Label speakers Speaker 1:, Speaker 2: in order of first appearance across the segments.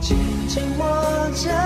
Speaker 1: 紧紧握着。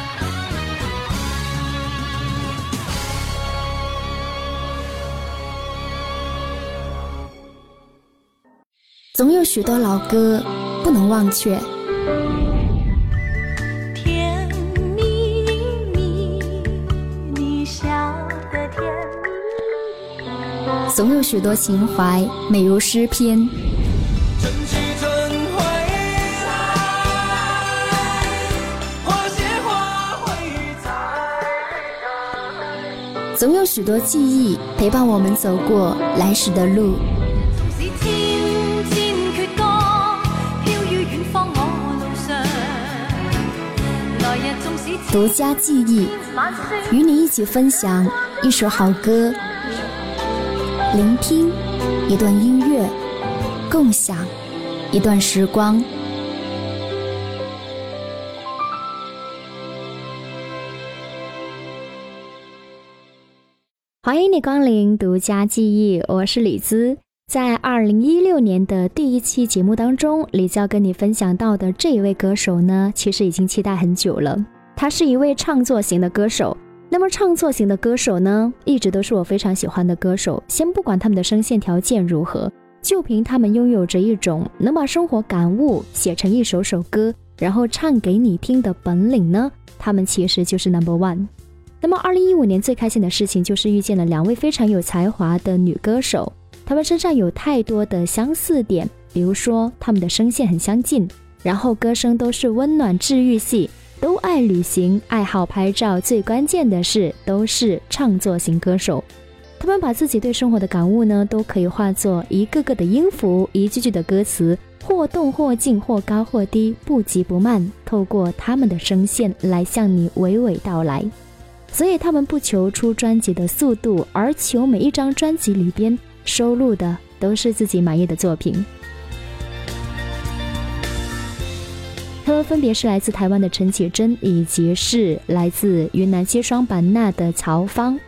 Speaker 2: 总有许多老歌不能忘却，
Speaker 3: 甜蜜蜜，你笑得甜蜜蜜。
Speaker 2: 总有许多情怀美如诗篇。
Speaker 1: 春去春回来，花谢花会再开。
Speaker 2: 总有许多记忆陪伴我们走过来时的路。
Speaker 3: 纵
Speaker 2: 独家
Speaker 3: 记忆，
Speaker 2: 与你一起分享一首好歌，聆听一段音乐，共享一段时光。欢迎你光临独家记忆，我是李姿。在二零一六年的第一期节目当中，李娇跟你分享到的这一位歌手呢，其实已经期待很久了。他是一位唱作型的歌手。那么唱作型的歌手呢，一直都是我非常喜欢的歌手。先不管他们的声线条件如何，就凭他们拥有着一种能把生活感悟写成一首首歌，然后唱给你听的本领呢，他们其实就是 number one。那么，二零一五年最开心的事情就是遇见了两位非常有才华的女歌手，他们身上有太多的相似点，比如说他们的声线很相近，然后歌声都是温暖治愈系，都爱旅行，爱好拍照，最关键的是都是唱作型歌手。他们把自己对生活的感悟呢，都可以化作一个个的音符，一句句的歌词，或动或静，或高或低，不急不慢，透过他们的声线来向你娓娓道来。所以他们不求出专辑的速度，而求每一张专辑里边收录的都是自己满意的作品。他们分别是来自台湾的陈绮贞，以及是来自云南西双版纳的曹芳。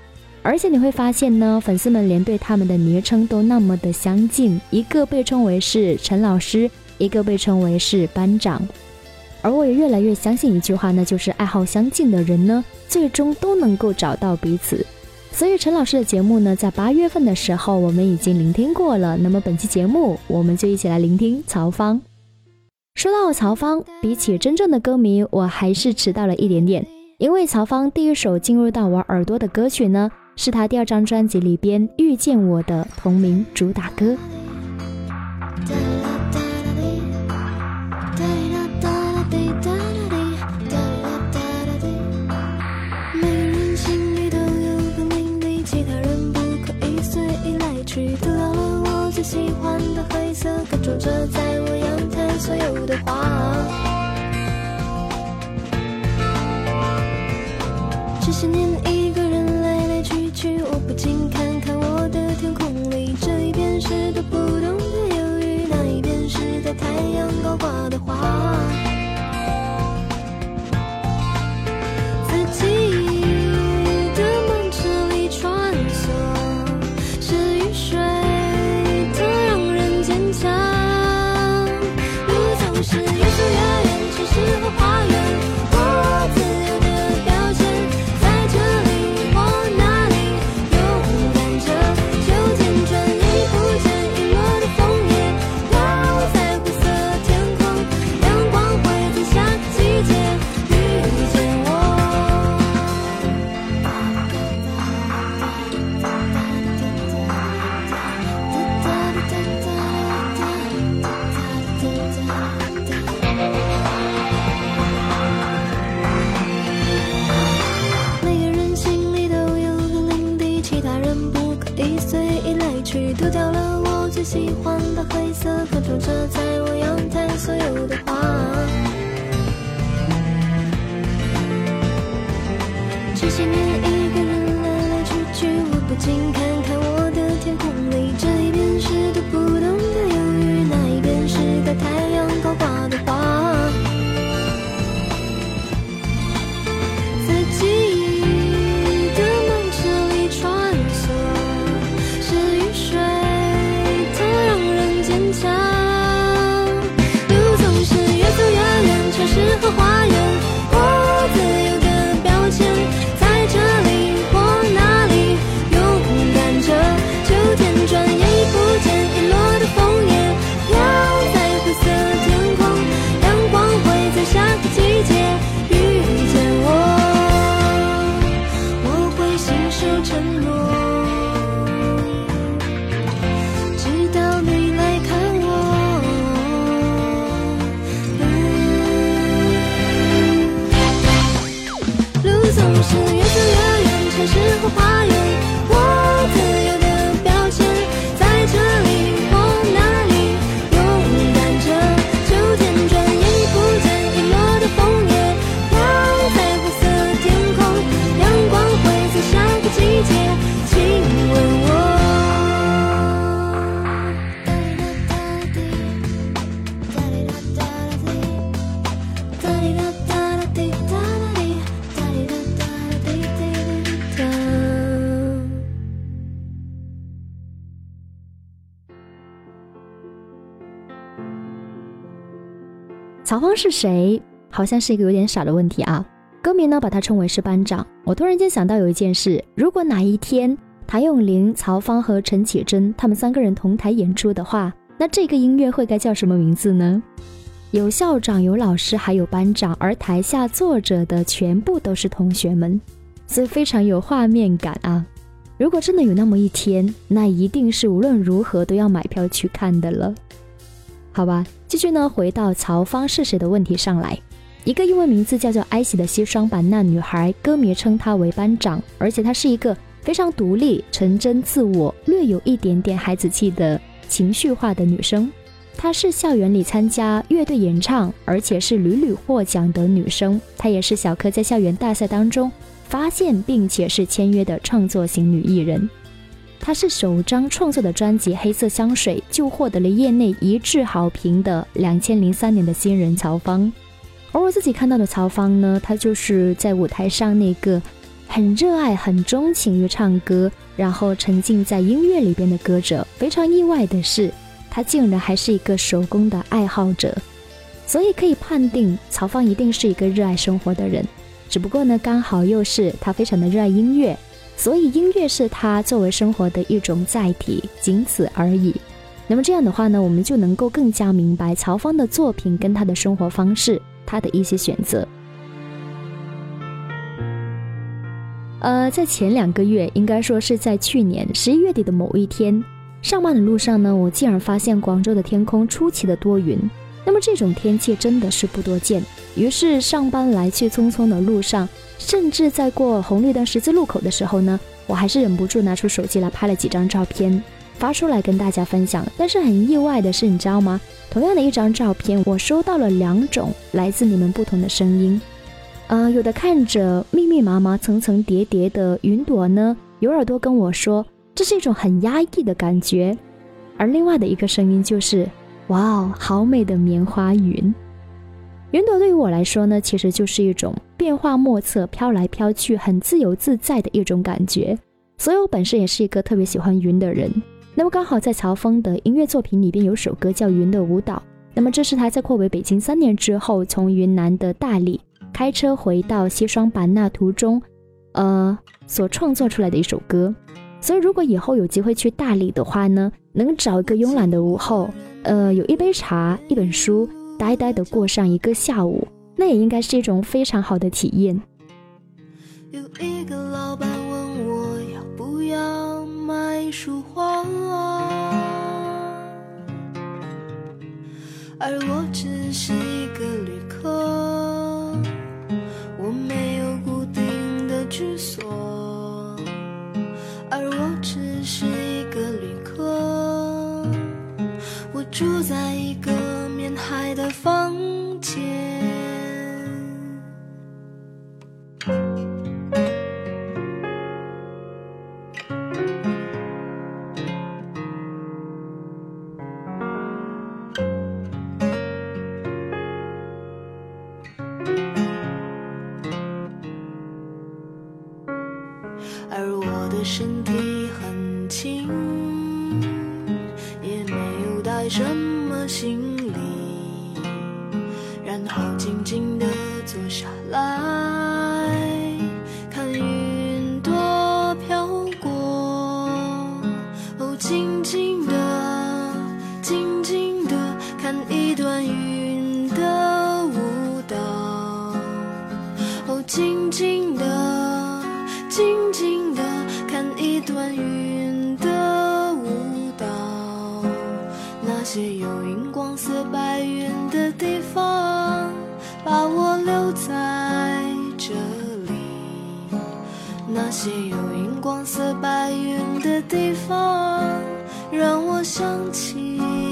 Speaker 2: 而且你会发现呢，粉丝们连对他们的昵称都那么的相近，一个被称为是陈老师，一个被称为是班长。而我也越来越相信一句话，那就是爱好相近的人呢，最终都能够找到彼此。所以陈老师的节目呢，在八月份的时候我们已经聆听过了。那么本期节目，我们就一起来聆听曹芳。说到曹芳，比起真正的歌迷，我还是迟到了一点点，因为曹芳第一首进入到我耳朵的歌曲呢，是他第二张专辑里边《遇见我》的同名主打歌。
Speaker 4: 种，着在我阳台所有的花。这些年一个人来来去去，我不禁看看我的天空里，这一边是读不懂的忧郁，那一边是在太阳高挂的花。是
Speaker 2: 谁？好像是一个有点傻的问题啊。歌迷呢把他称为是班长。我突然间想到有一件事，如果哪一天谭咏麟、曹芳和陈绮贞他们三个人同台演出的话，那这个音乐会该叫什么名字呢？有校长，有老师，还有班长，而台下坐着的全部都是同学们，所以非常有画面感啊。如果真的有那么一天，那一定是无论如何都要买票去看的了。好吧，继续呢，回到曹芳是谁的问题上来。一个英文名字叫做艾希的西双版纳女孩，歌迷称她为班长，而且她是一个非常独立、纯真自我、略有一点点孩子气的情绪化的女生。她是校园里参加乐队演唱，而且是屡屡获奖的女生。她也是小柯在校园大赛当中发现并且是签约的创作型女艺人。他是首张创作的专辑《黑色香水》就获得了业内一致好评的2003年的新人曹芳。而我自己看到的曹芳呢，她就是在舞台上那个很热爱、很钟情于唱歌，然后沉浸在音乐里边的歌者。非常意外的是，她竟然还是一个手工的爱好者，所以可以判定曹芳一定是一个热爱生活的人。只不过呢，刚好又是她非常的热爱音乐，所以音乐是他作为生活的一种载体，仅此而已。那么这样的话呢，我们就能够更加明白曹芳的作品跟他的生活方式。他的一些选择。呃，在前两个月，应该说是在去年十一月底的某一天，上班的路上呢，我竟然发现广州的天空出奇的多云。那么这种天气真的是不多见。于是上班来去匆匆的路上，甚至在过红绿灯十字路口的时候呢，我还是忍不住拿出手机来拍了几张照片，发出来跟大家分享。但是很意外的是，你知道吗？同样的一张照片，我收到了两种来自你们不同的声音。呃，有的看着密密麻麻、层层叠叠的云朵呢，有耳朵跟我说这是一种很压抑的感觉；而另外的一个声音就是，哇哦，好美的棉花云。云朵对于我来说呢，其实就是一种变化莫测、飘来飘去、很自由自在的一种感觉。所以我本身也是一个特别喜欢云的人。那么刚好在曹峰的音乐作品里边有首歌叫《云的舞蹈》，那么这是他在扩回北京三年之后，从云南的大理开车回到西双版纳途中，呃，所创作出来的一首歌。所以如果以后有机会去大理的话呢，能找一个慵懒的午后，呃，有一杯茶、一本书，呆呆的过上一个下午那也应该是一种非常好的体验。
Speaker 4: 有一个老板问我要不要买束花而我只是一个旅客我没有固定的居所而我只是一个旅客我住在一个海的房间。远的地方让我想起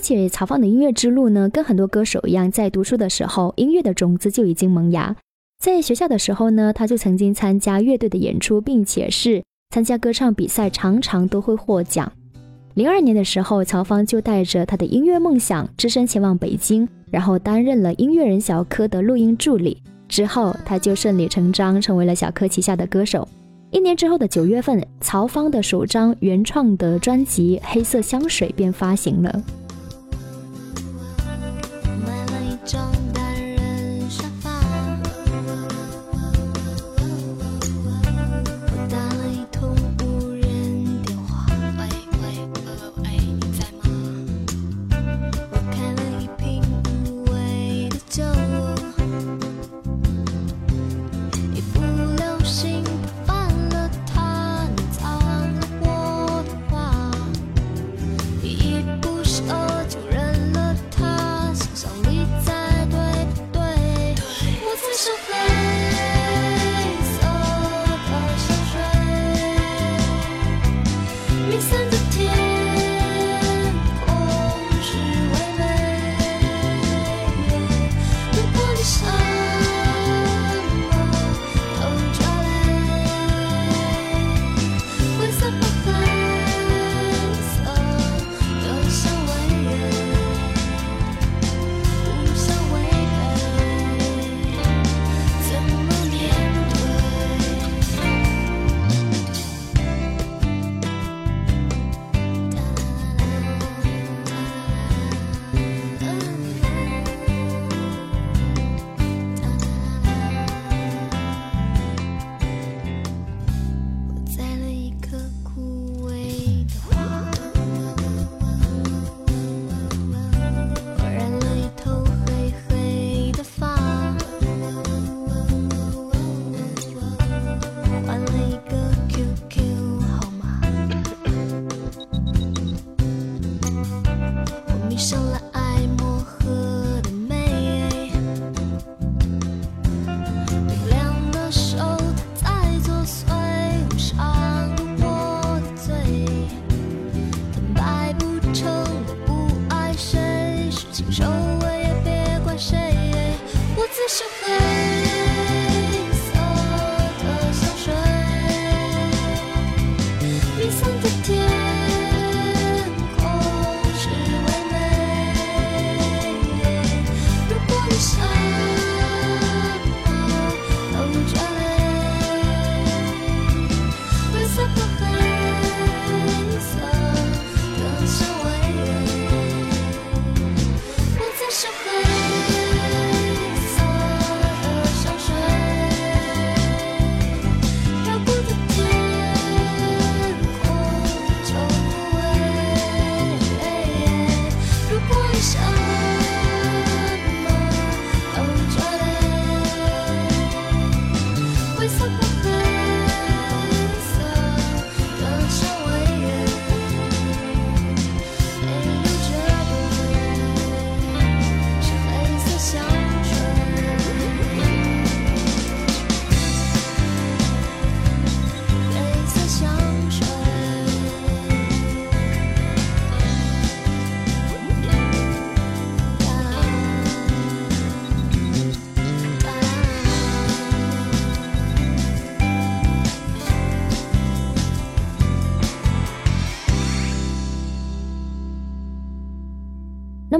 Speaker 2: 且曹芳的音乐之路呢，跟很多歌手一样，在读书的时候，音乐的种子就已经萌芽。在学校的时候呢，他就曾经参加乐队的演出，并且是参加歌唱比赛，常常都会获奖。零二年的时候，曹芳就带着他的音乐梦想，只身前往北京，然后担任了音乐人小柯的录音助理。之后，他就顺理成章成为了小柯旗下的歌手。一年之后的九月份，曹芳的首张原创的专辑《黑色香水》便发行了。
Speaker 4: 张。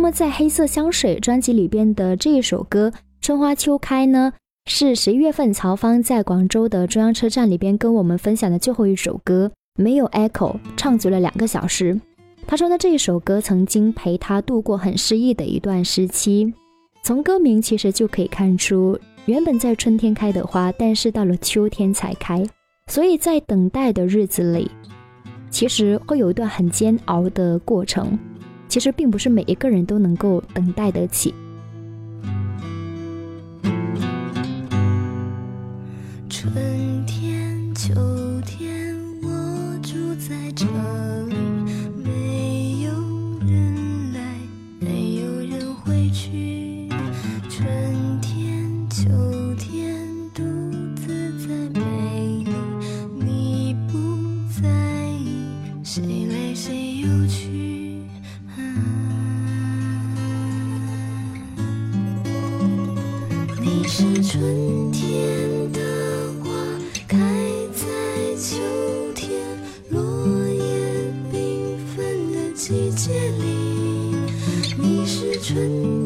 Speaker 2: 那么在《黑色香水》专辑里边的这一首歌《春花秋开》呢，是十一月份曹芳在广州的中央车站里边跟我们分享的最后一首歌，没有 echo，唱足了两个小时。他说呢，这一首歌曾经陪他度过很失意的一段时期。从歌名其实就可以看出，原本在春天开的花，但是到了秋天才开，所以在等待的日子里，其实会有一段很煎熬的过程。其实并不是每一个人都能够等待得起。
Speaker 4: 春天、秋是春天的花，开在秋天落叶缤纷的季节里。你是春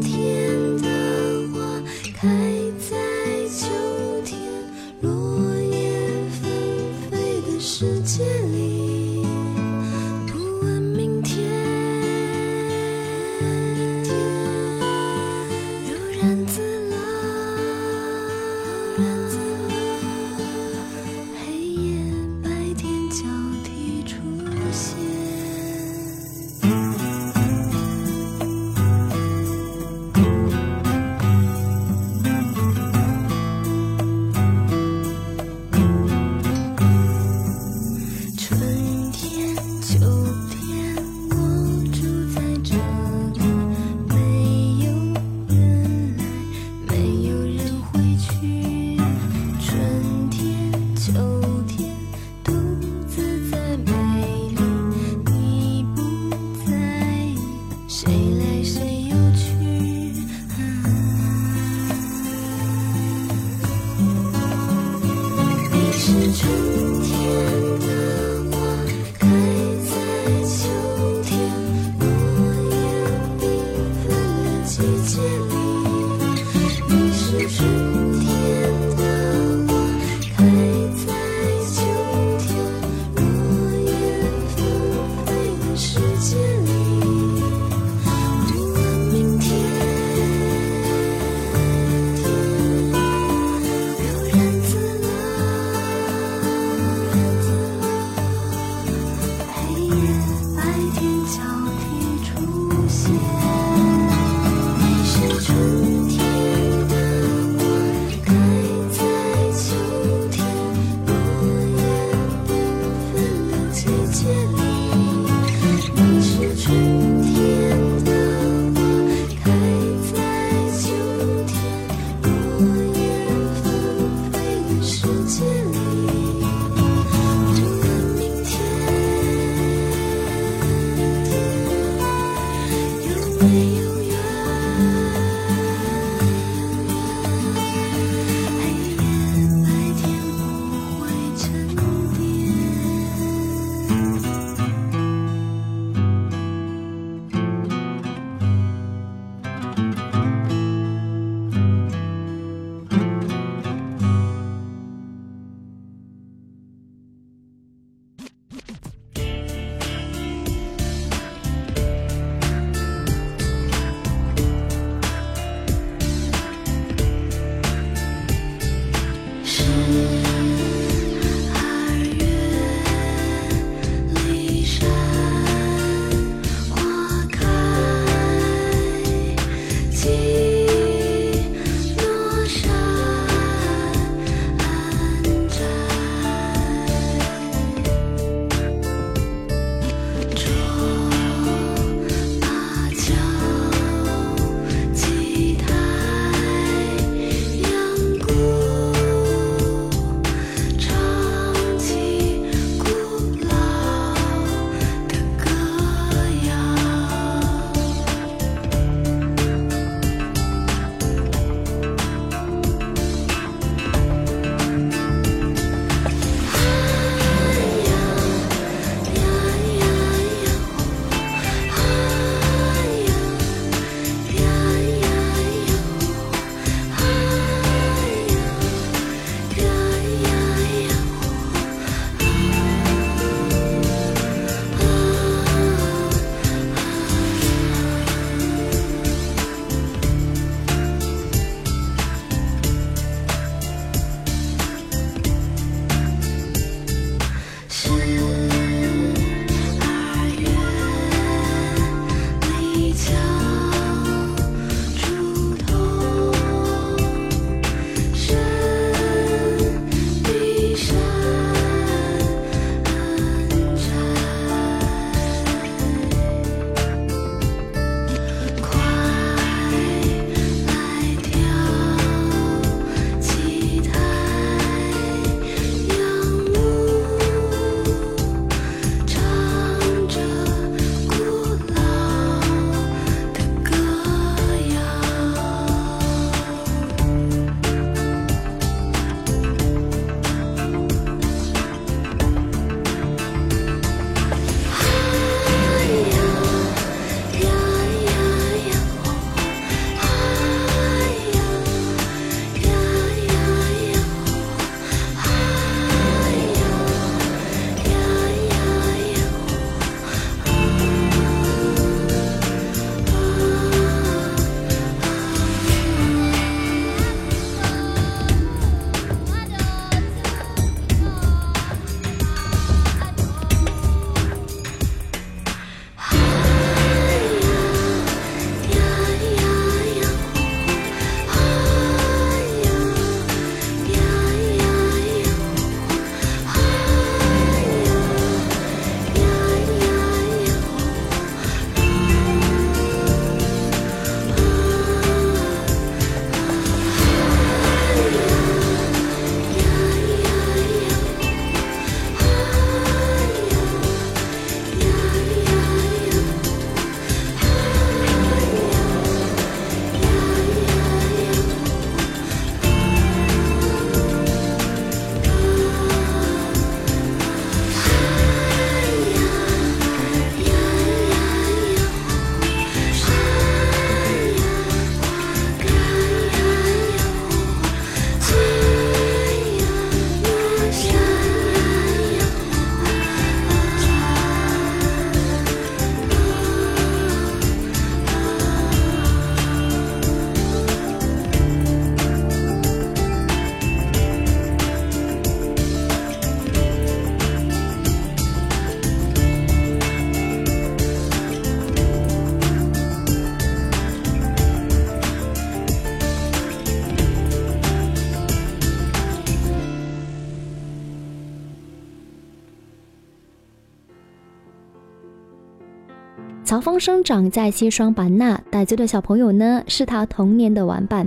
Speaker 2: 曹芳生长在西双版纳，傣族的小朋友呢是他童年的玩伴。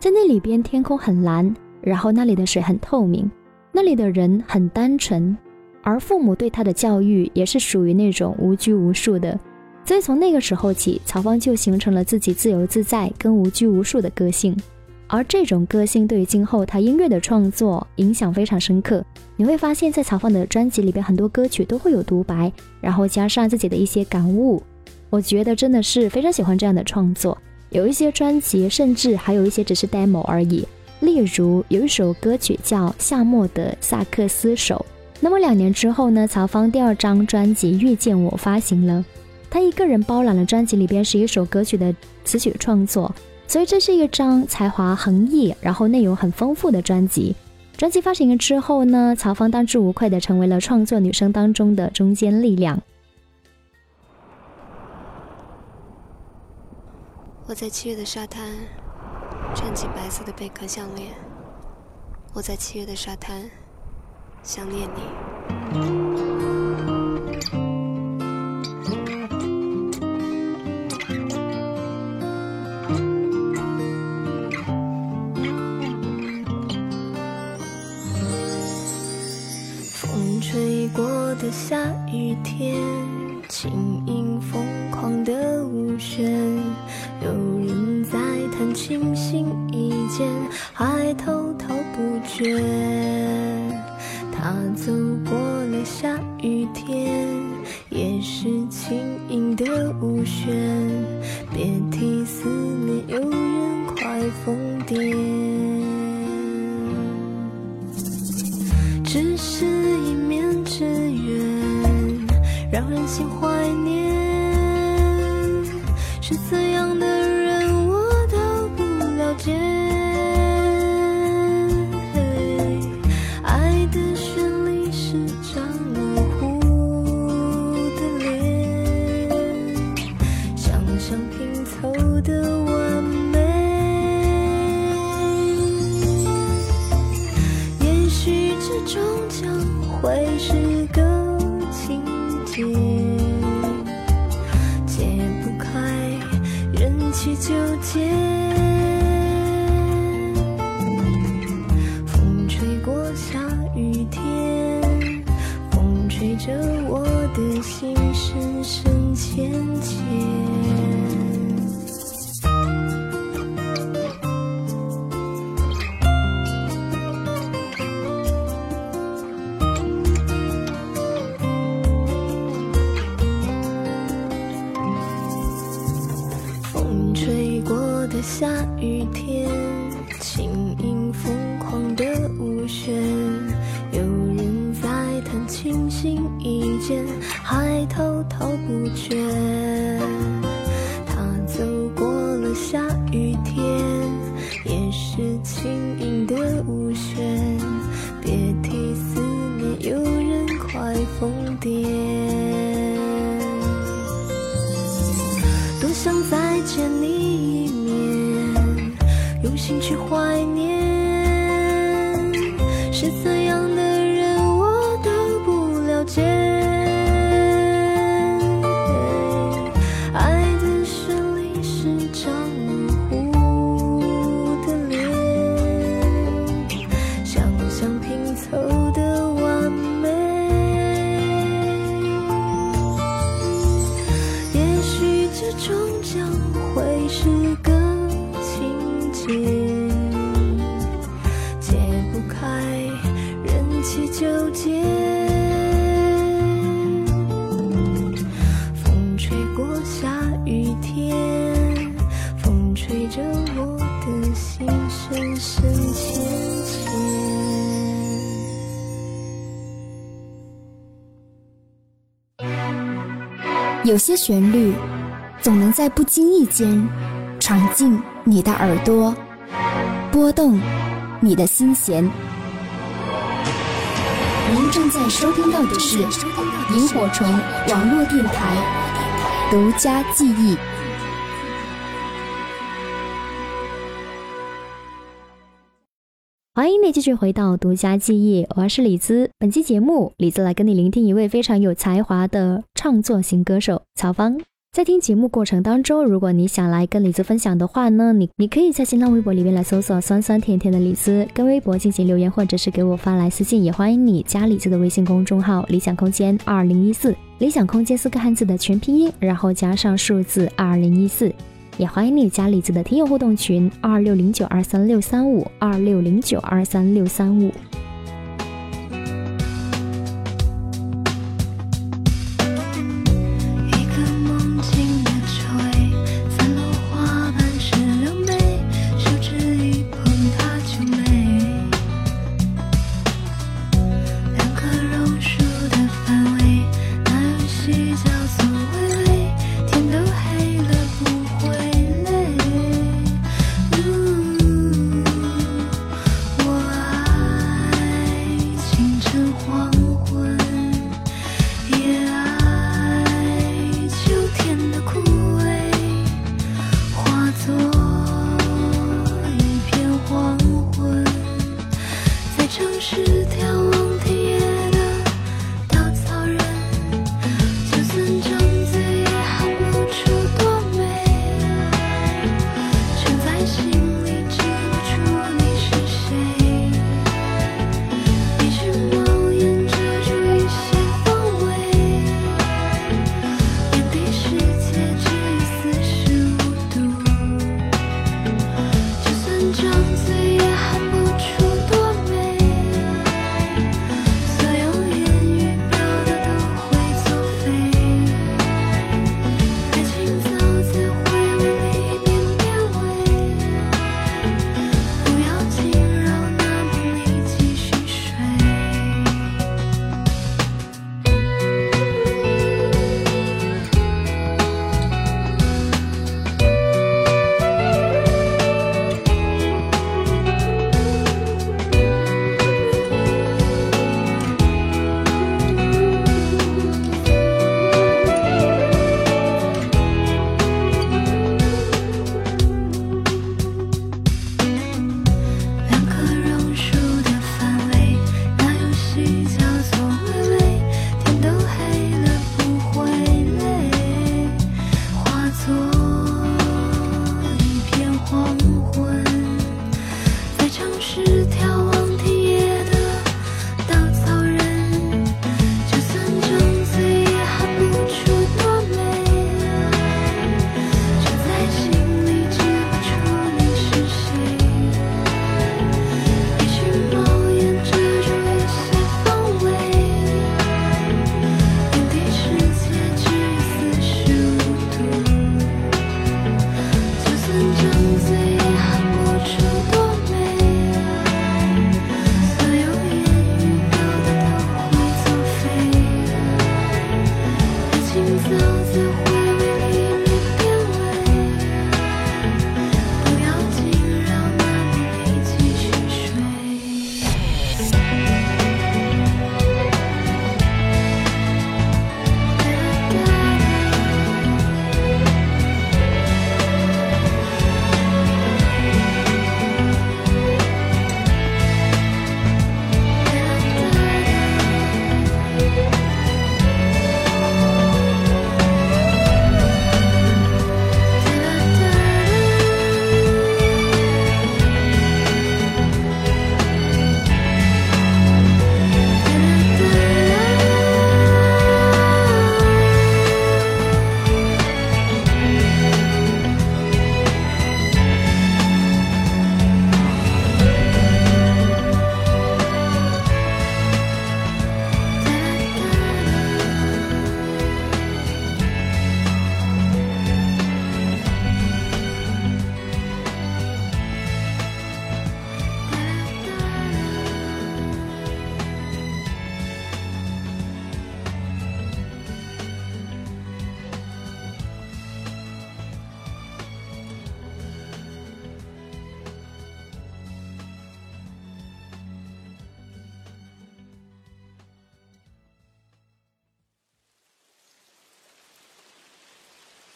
Speaker 2: 在那里边，天空很蓝，然后那里的水很透明，那里的人很单纯，而父母对他的教育也是属于那种无拘无束的。所以从那个时候起，曹芳就形成了自己自由自在跟无拘无束的个性。而这种个性对于今后他音乐的创作影响非常深刻。你会发现在曹芳的专辑里边，很多歌曲都会有独白，然后加上自己的一些感悟。我觉得真的是非常喜欢这样的创作。有一些专辑，甚至还有一些只是 demo 而已。例如有一首歌曲叫《夏末的萨克斯手》。那么两年之后呢，曹芳第二张专辑《遇见我》发行了。他一个人包揽了专辑里边十一首歌曲的词曲创作，所以这是一张才华横溢，然后内容很丰富的专辑。专辑发行了之后呢，曹芳当之无愧的成为了创作女生当中的中坚力量。
Speaker 4: 我在七月的沙滩穿起白色的贝壳项链，我在七月的沙滩想念你。风吹过的下雨天，轻盈疯狂的舞旋，有人在弹琴心一间，还滔滔不绝。他走过了下雨天，也是轻盈的舞旋，别提思念有人快疯癫，心怀念。是怎不
Speaker 5: 经意间闯进你的耳朵，拨动你的心弦。您正在收听到的是萤火虫网络电台独家记忆。
Speaker 2: 欢迎你继续回到独家记忆，我是李兹。本期节目，李兹来跟你聆听一位非常有才华的创作型歌手曹芳。
Speaker 4: 在听节目过程当中，如果你想来跟李子分享的话呢，你你可以在新浪微博里面来搜索“酸酸甜甜的李子”，跟微博进行留言，或者是给我发来私信。也欢迎你加李子的微信公众号“理想空间二零一四”，理想空间四个汉字的全拼音，然后加上数字二零一四。也欢迎你加李子的听友互动群二六零九二三六三五二六零九二三六三五。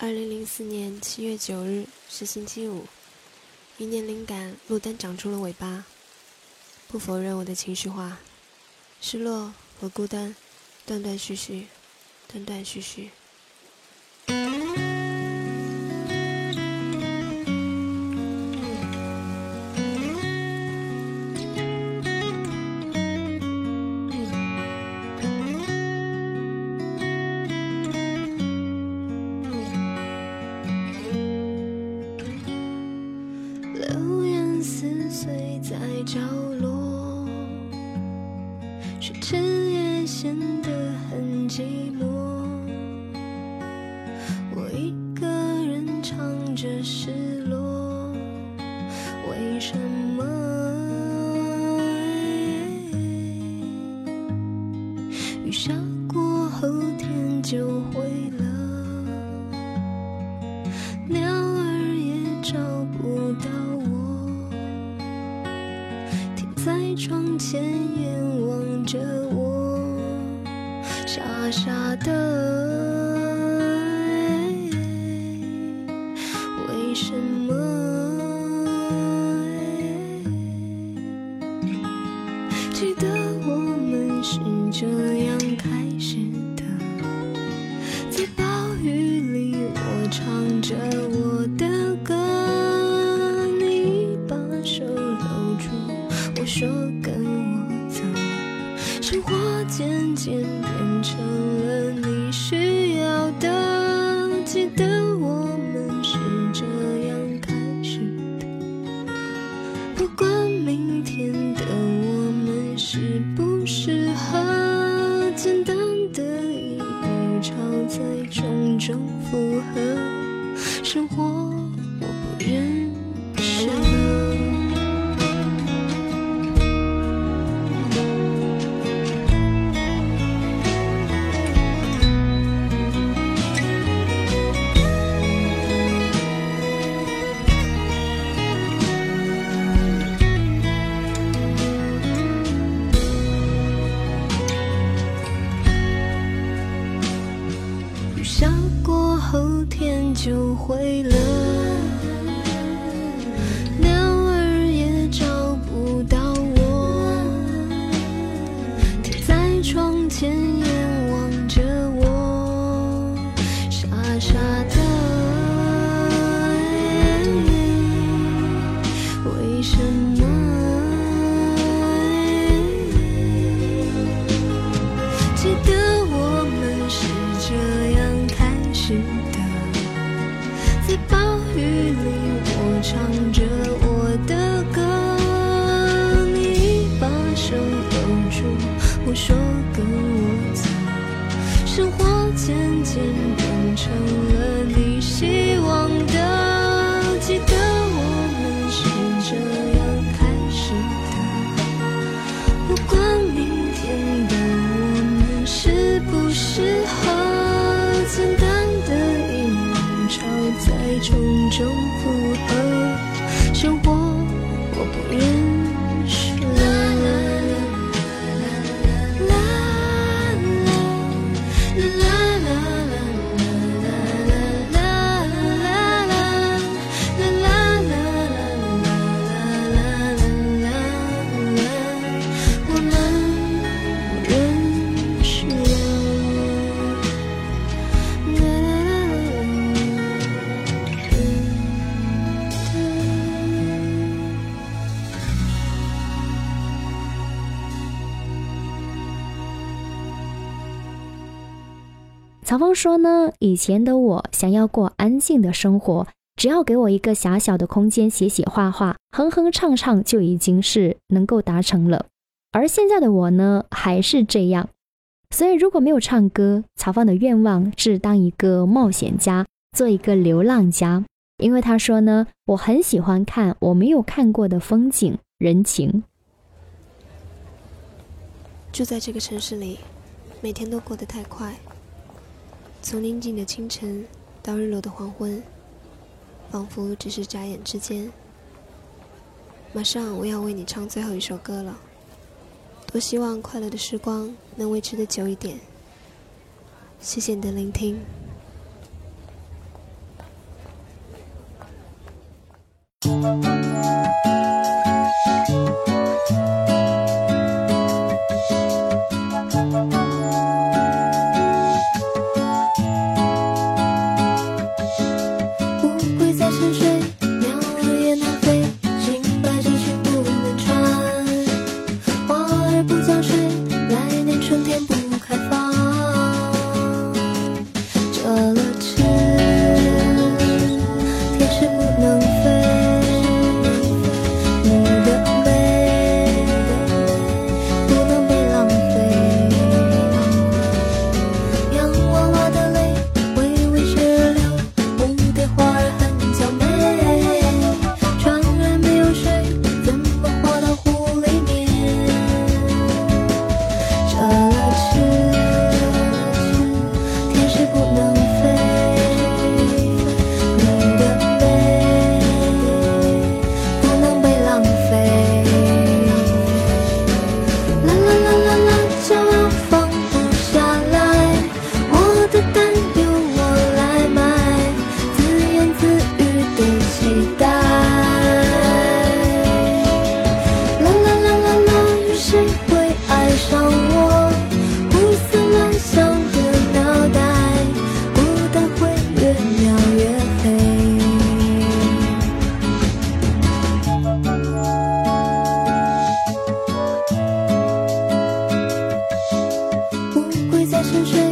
Speaker 6: 二零零四年七月九日是星期五，一年灵感，路灯长出了尾巴。不否认我的情绪化，失落和孤单，断断续续，断断续续。
Speaker 4: 渐渐变成
Speaker 2: 曹芳说呢，以前的我想要过安静的生活，只要给我一个狭小的空间写写画画、哼哼唱唱就已经是能够达成了。而现在的我呢，还是这样。所以如果没有唱歌，曹芳的愿望是当一个冒险家，做一个流浪家。因为他说呢，我很喜欢看我没有看过的风景、人情。
Speaker 6: 住在这个城市里，每天都过得太快。从宁静的清晨到日落的黄昏，仿佛只是眨眼之间。马上我要为你唱最后一首歌了，多希望快乐的时光能维持的久一点。谢谢你的聆听。
Speaker 4: 沉睡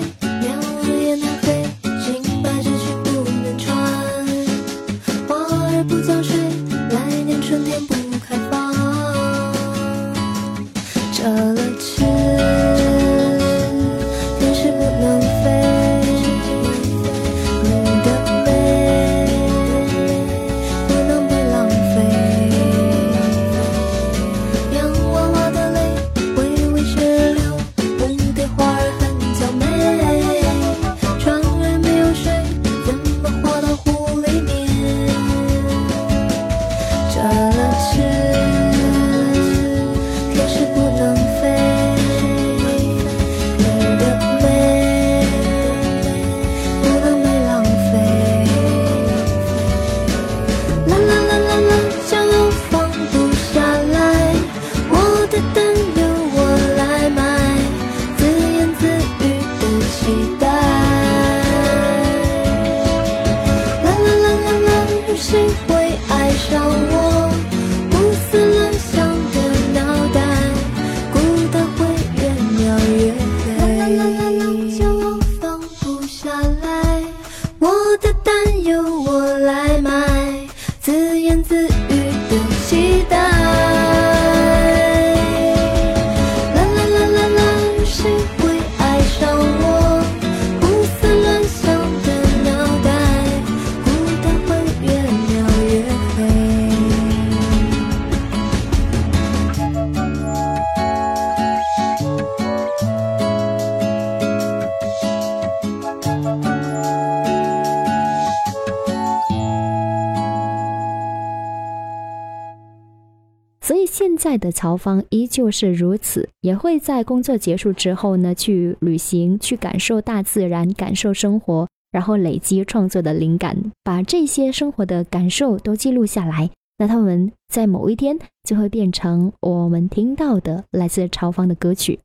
Speaker 2: 在的曹芳依旧是如此，也会在工作结束之后呢，去旅行，去感受大自然，感受生活，然后累积创作的灵感，把这些生活的感受都记录下来。那他们在某一天就会变成我们听到的来自曹芳的歌曲。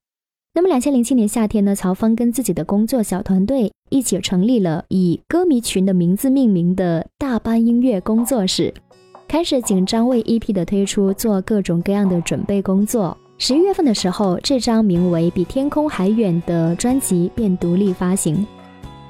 Speaker 2: 那么，两千零七年夏天呢，曹芳跟自己的工作小团队一起成立了以歌迷群的名字命名的大班音乐工作室。开始紧张为 EP 的推出做各种各样的准备工作。十一月份的时候，这张名为《比天空还远》的专辑便独立发行。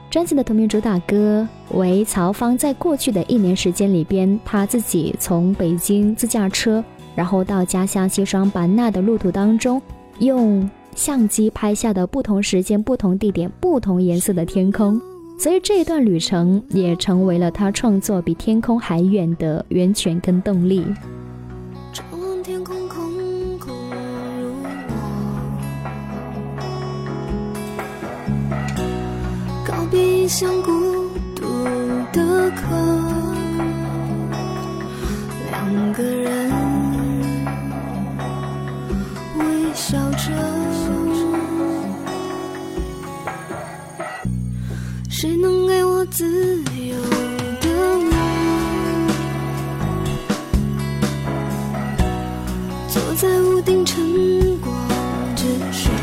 Speaker 2: 专辑的同名主打歌为曹芳在过去的一年时间里边，他自己从北京自驾车，然后到家乡西双版纳的路途当中，用相机拍下的不同时间、不同地点、不同颜色的天空。所以这一段旅程也成为了他创作比天空还远的源泉跟动力。
Speaker 4: 张望天空，空空如我，告别异乡孤独的客，两个人微笑着。谁能给我自由的我？坐在屋顶晨光之上，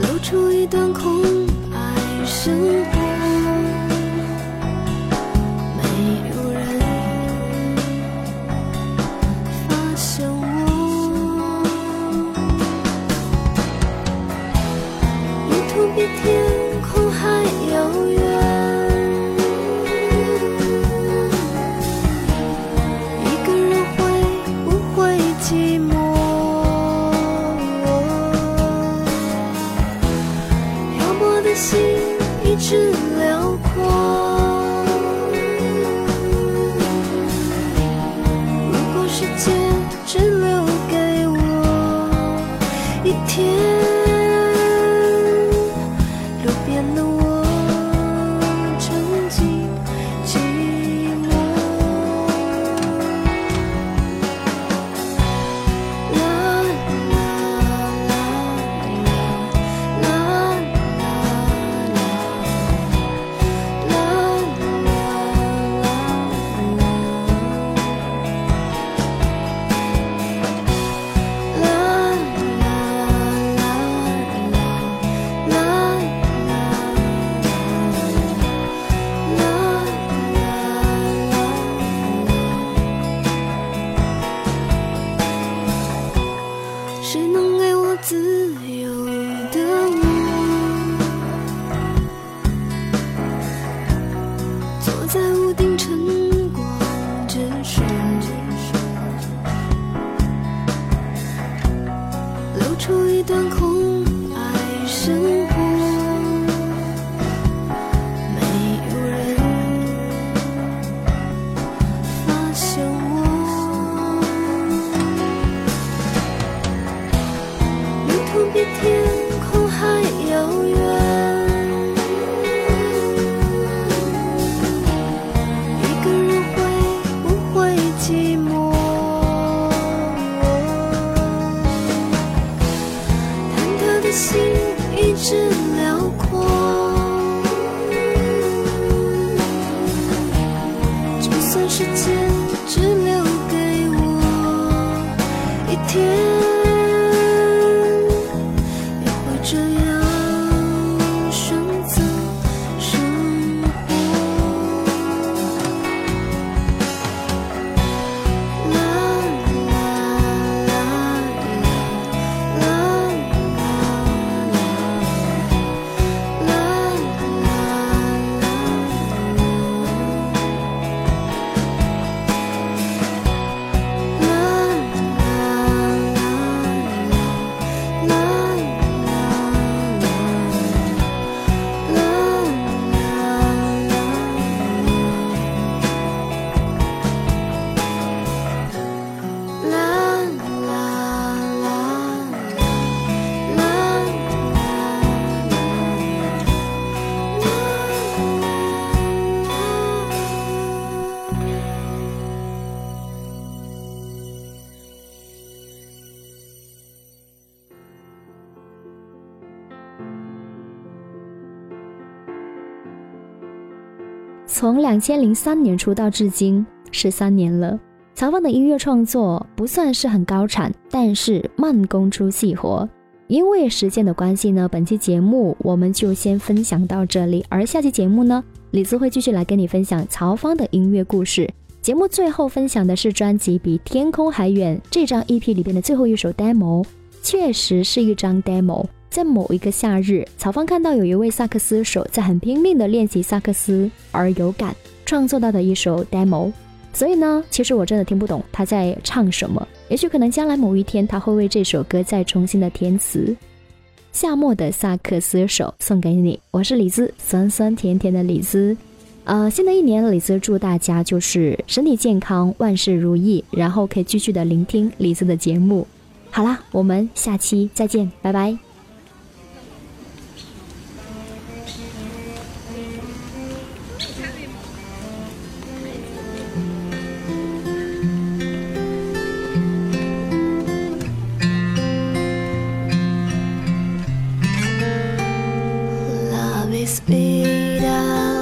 Speaker 4: 露出一段空谁能给我自由的我？坐在屋顶晨光之上，流出一段空。
Speaker 2: 从两千零三年出道至今十三年了，曹芳的音乐创作不算是很高产，但是慢工出细活。因为时间的关系呢，本期节目我们就先分享到这里，而下期节目呢，李子会继续来跟你分享曹芳的音乐故事。节目最后分享的是专辑《比天空还远》这张 EP 里边的最后一首 demo，确实是一张 demo。在某一个夏日，曹芳看到有一位萨克斯手在很拼命的练习萨克斯，而有感创作到的一首 demo。所以呢，其实我真的听不懂他在唱什么。也许可能将来某一天他会为这首歌再重新的填词。夏末的萨克斯手送给你，我是李子，酸酸甜甜的李子。呃，新的一年，李子祝大家就是身体健康，万事如意，然后可以继续的聆听李子的节目。好啦，我们下期再见，拜拜。
Speaker 4: speed up.